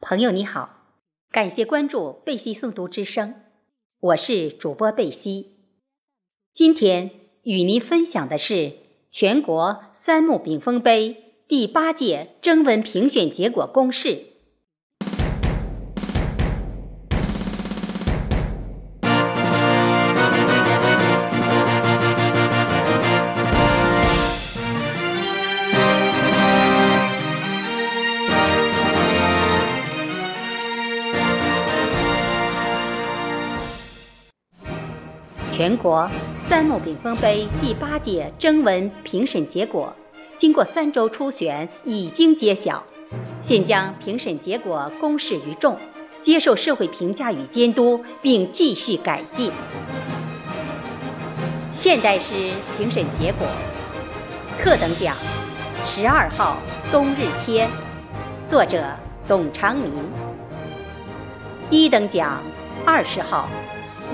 朋友你好，感谢关注贝西诵读之声，我是主播贝西。今天与您分享的是全国三木炳峰杯第八届征文评选结果公示。全国三木炳峰杯第八届征文评审结果，经过三周初选已经揭晓，现将评审结果公示于众，接受社会评价与监督，并继续改进。现代诗评审结果：特等奖，十二号《冬日天》，作者董长民；一等奖，二十号。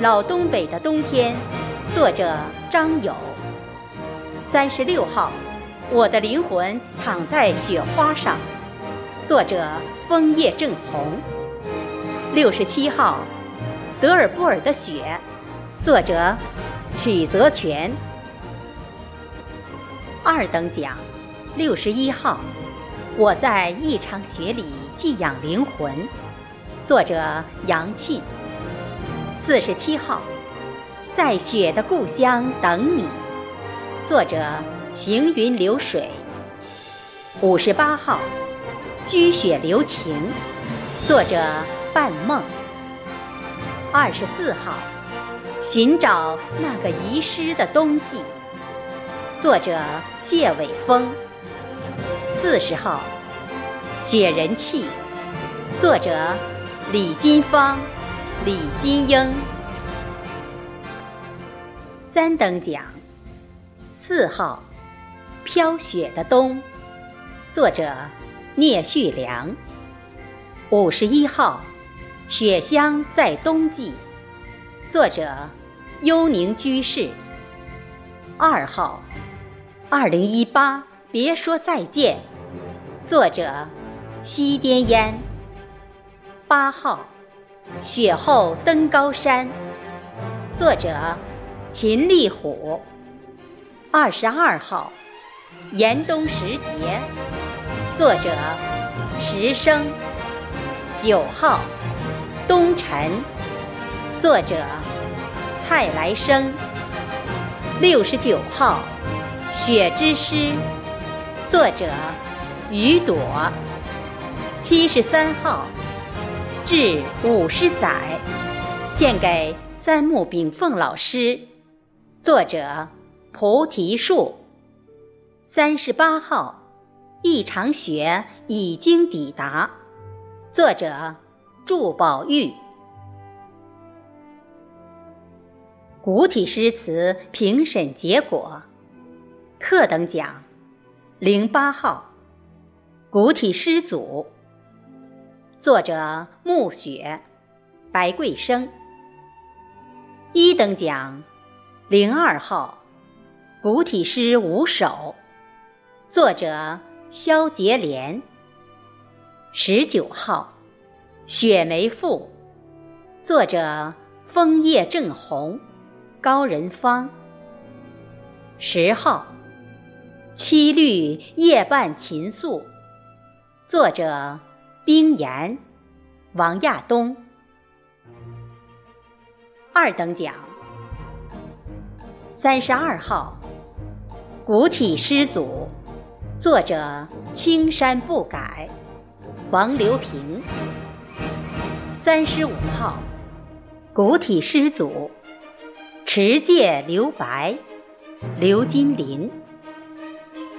老东北的冬天，作者张友。三十六号，我的灵魂躺在雪花上，作者枫叶正红。六十七号，德尔布尔的雪，作者曲泽全。二等奖，六十一号，我在一场雪里寄养灵魂，作者杨沁。四十七号，在雪的故乡等你。作者：行云流水。五十八号，居雪留情。作者：半梦。二十四号，寻找那个遗失的冬季。作者：谢伟峰。四十号，雪人气。作者：李金芳。李金英，三等奖，四号，飘雪的冬，作者聂旭良。五十一号，雪乡在冬季，作者幽宁居士。二号，二零一八，别说再见，作者西滇烟。八号。雪后登高山，作者秦立虎。二十二号，严冬时节，作者石生。九号，冬晨，作者蔡来生。六十九号，雪之诗，作者雨朵。七十三号。至五十载，献给三木炳凤老师。作者：菩提树。三十八号，一场雪已经抵达。作者：祝宝玉。古体诗词评审结果：特等奖，零八号，古体诗组。作者暮雪，白桂生。一等奖，零二号，古体诗五首。作者萧杰莲。十九号，雪梅赋。作者枫叶正红，高人芳。十号，七律夜半琴素。作者。冰岩，王亚东。二等奖，三十二号，古体诗组，作者青山不改，王留平。三十五号，古体诗组，持戒留白，刘金林。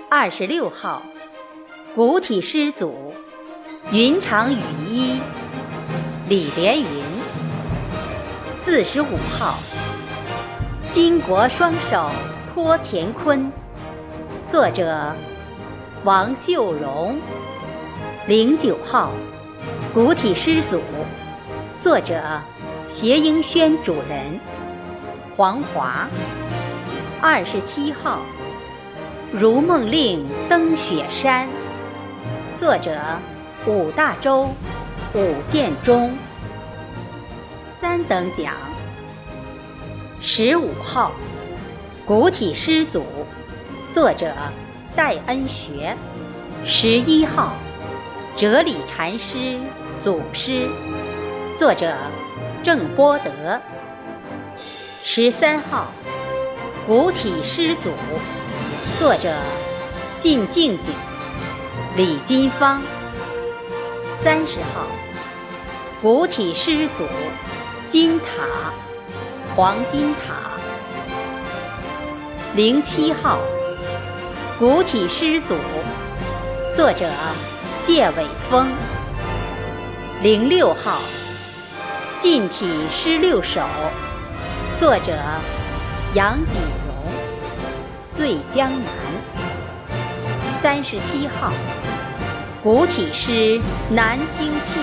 二十六号，古体诗组。云长雨衣，李连云。四十五号，巾帼双手托乾坤。作者：王秀荣。零九号，古体诗组。作者：谐英轩主人黄华。二十七号，如梦令登雪山。作者。五大洲，武建中。三等奖，十五号，古体诗组，作者戴恩学。十一号，哲理禅师祖师，作者郑波德。十三号，古体诗组，作者靳静静、李金芳。三十号，古体诗组。金塔，黄金塔。零七号，古体诗组，作者谢伟峰。零六号，近体诗六首，作者杨锦荣。醉江南。三十七号，古体诗《南京记》，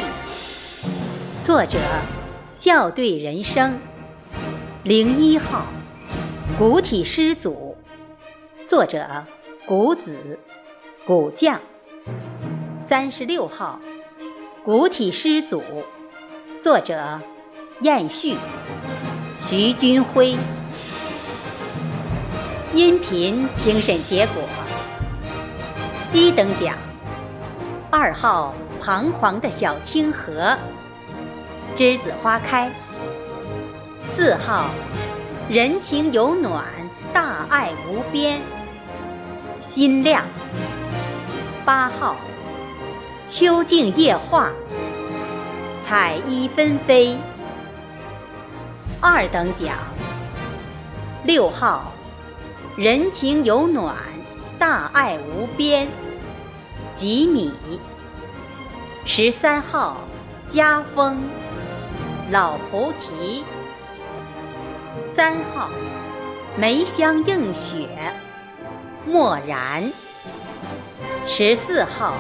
作者。笑对人生，零一号，古体诗组，作者古子，古匠。三十六号，古体诗组，作者晏旭，徐军辉。音频评审结果：一等奖，二号彷徨的小清河。栀子花开，四号，人情有暖，大爱无边，心亮。八号，秋静夜话，彩衣纷飞。二等奖，六号，人情有暖，大爱无边，吉米。十三号，家风。老菩提，三号，梅香映雪，漠然。十四号，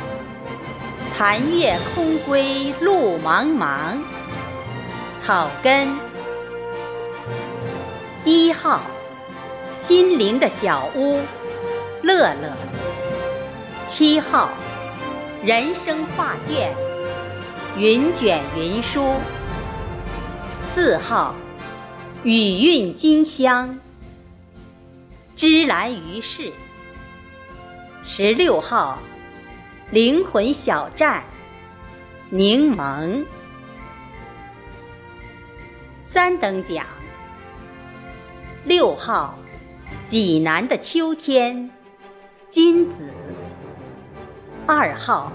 残月空归路茫茫，草根。一号，心灵的小屋，乐乐。七号，人生画卷，云卷云舒。四号，雨韵金香，芝兰于世。十六号，灵魂小站，柠檬。三等奖，六号，济南的秋天，金子。二号，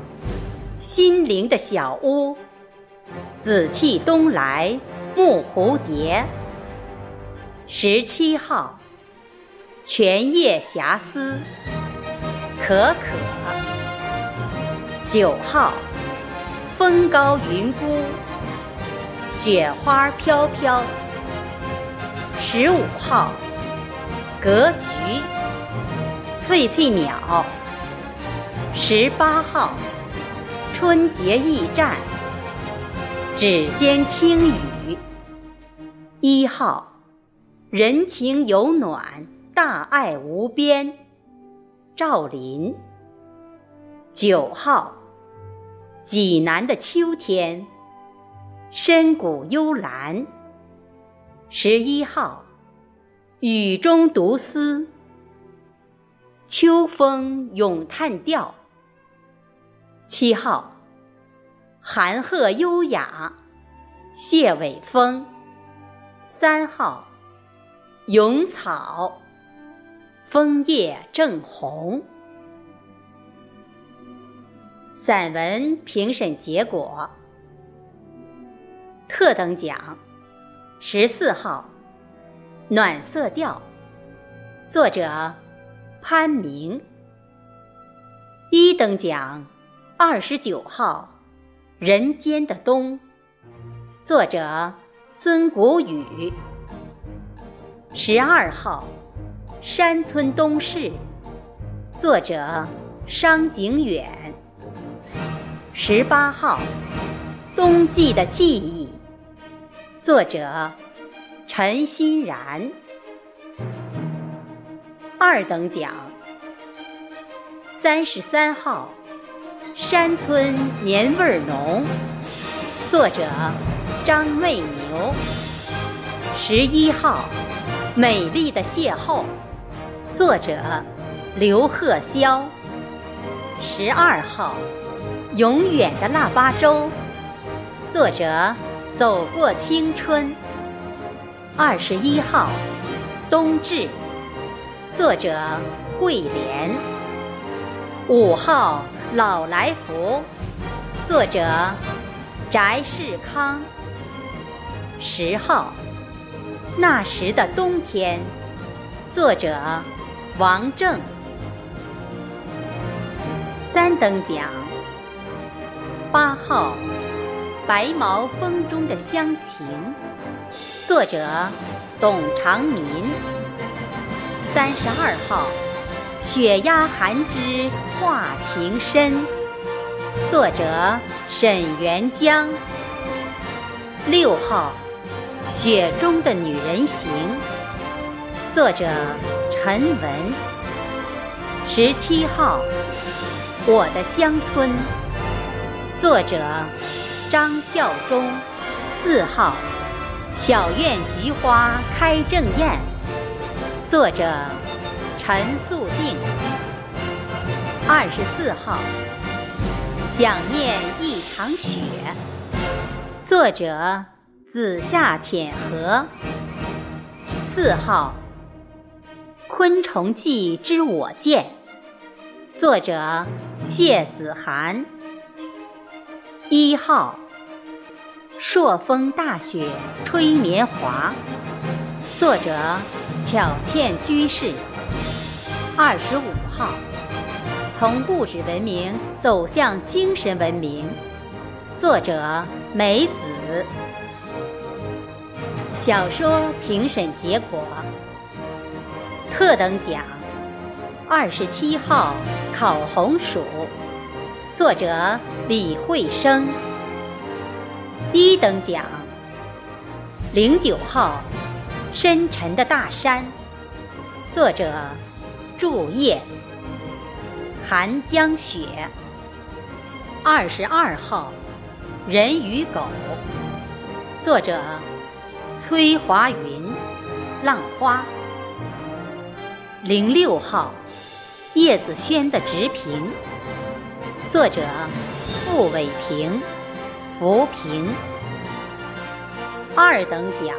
心灵的小屋，紫气东来。木蝴蝶，十七号，泉夜遐思，可可。九号，风高云孤，雪花飘飘。十五号，格局，翠翠鸟。十八号，春节驿站，指尖轻语。一号，人情有暖，大爱无边，赵林。九号，济南的秋天，深谷幽兰。十一号，雨中独思，秋风咏叹调。七号，寒鹤优雅，谢伟峰。三号，咏草，枫叶正红。散文评审结果：特等奖，十四号，暖色调，作者潘明。一等奖，二十九号，人间的冬，作者。孙谷雨，十二号，山村东市，作者商景远。十八号，冬季的记忆，作者陈欣然。二等奖，三十三号，山村年味浓，作者张媚牛。十一号，美丽的邂逅，作者刘鹤霄。十二号，永远的腊八粥，作者走过青春。二十一号，冬至，作者慧莲。五号，老来福，作者翟世康。十号。那时的冬天，作者王正。三等奖。八号，白毛风中的乡情，作者董长民。三十二号，雪压寒枝化情深，作者沈元江。六号。雪中的女人行，作者陈文。十七号，我的乡村，作者张孝忠。四号，小院菊花开正艳，作者陈素定。二十四号，想念一场雪，作者。子夏浅荷。四号，《昆虫记之我见》，作者谢子涵。一号，《朔风大雪吹棉华》，作者巧倩居士。二十五号，从物质文明走向精神文明，作者梅子。小说评审结果：特等奖，二十七号烤红薯，作者李慧生；一等奖，零九号深沉的大山，作者祝叶；寒江雪，二十二号人与狗，作者。崔华云，浪花。零六号，叶子轩的直评。作者：傅伟平、浮萍。二等奖。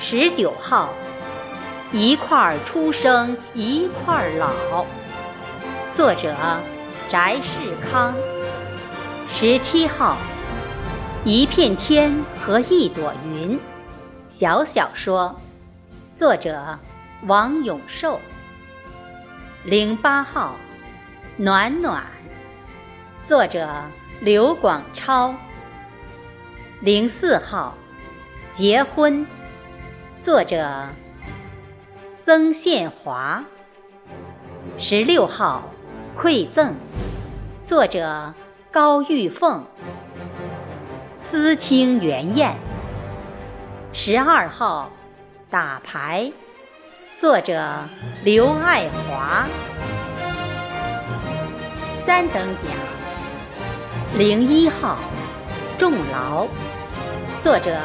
十九号，一块儿出生，一块儿老。作者：翟世康。十七号。一片天和一朵云，小小说，作者王永寿。零八号，暖暖，作者刘广超。零四号，结婚，作者曾宪华。十六号，馈赠，作者高玉凤。思清元宴。十二号，打牌，作者刘爱华。三等奖。零一号，重劳，作者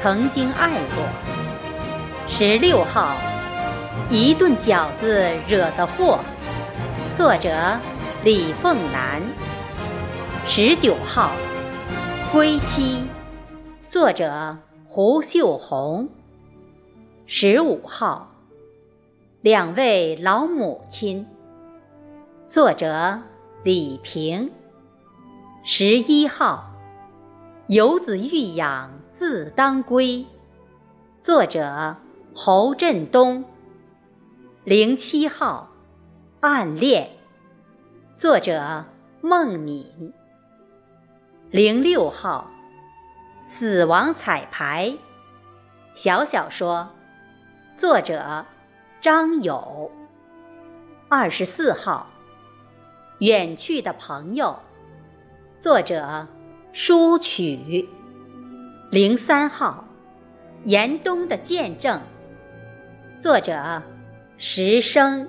曾经爱过。十六号，一顿饺子惹的祸，作者李凤兰。十九号。归期，作者胡秀红。十五号，两位老母亲，作者李平。十一号，游子欲养自当归，作者侯振东。零七号，暗恋，作者孟敏。零六号，死亡彩排，小小说，作者张友。二十四号，远去的朋友，作者舒曲。零三号，严冬的见证，作者十生。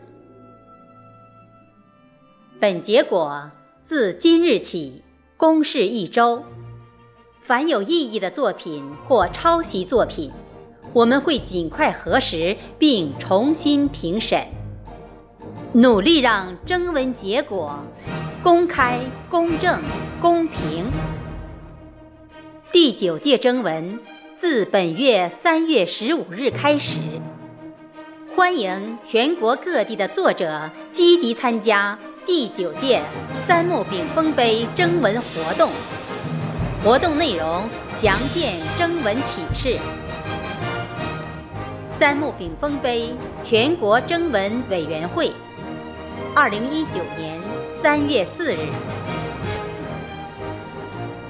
本结果自今日起。公示一周，凡有异议的作品或抄袭作品，我们会尽快核实并重新评审，努力让征文结果公开、公正、公平。第九届征文自本月三月十五日开始，欢迎全国各地的作者积极参加第九届三木炳峰杯征文活动。活动内容详见征文启事。三木炳峰杯全国征文委员会，二零一九年三月四日。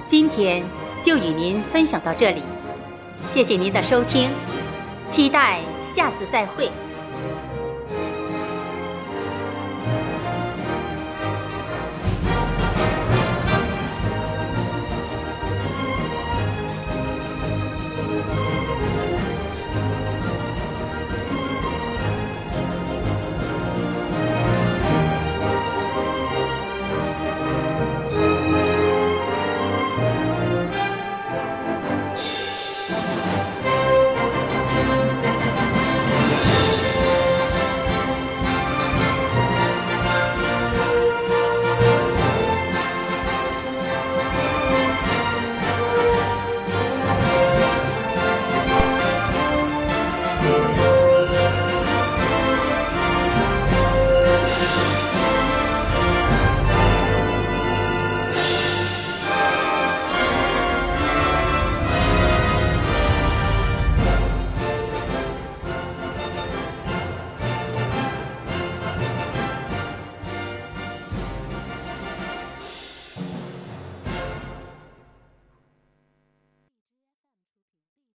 今天就与您分享到这里，谢谢您的收听，期待下次再会。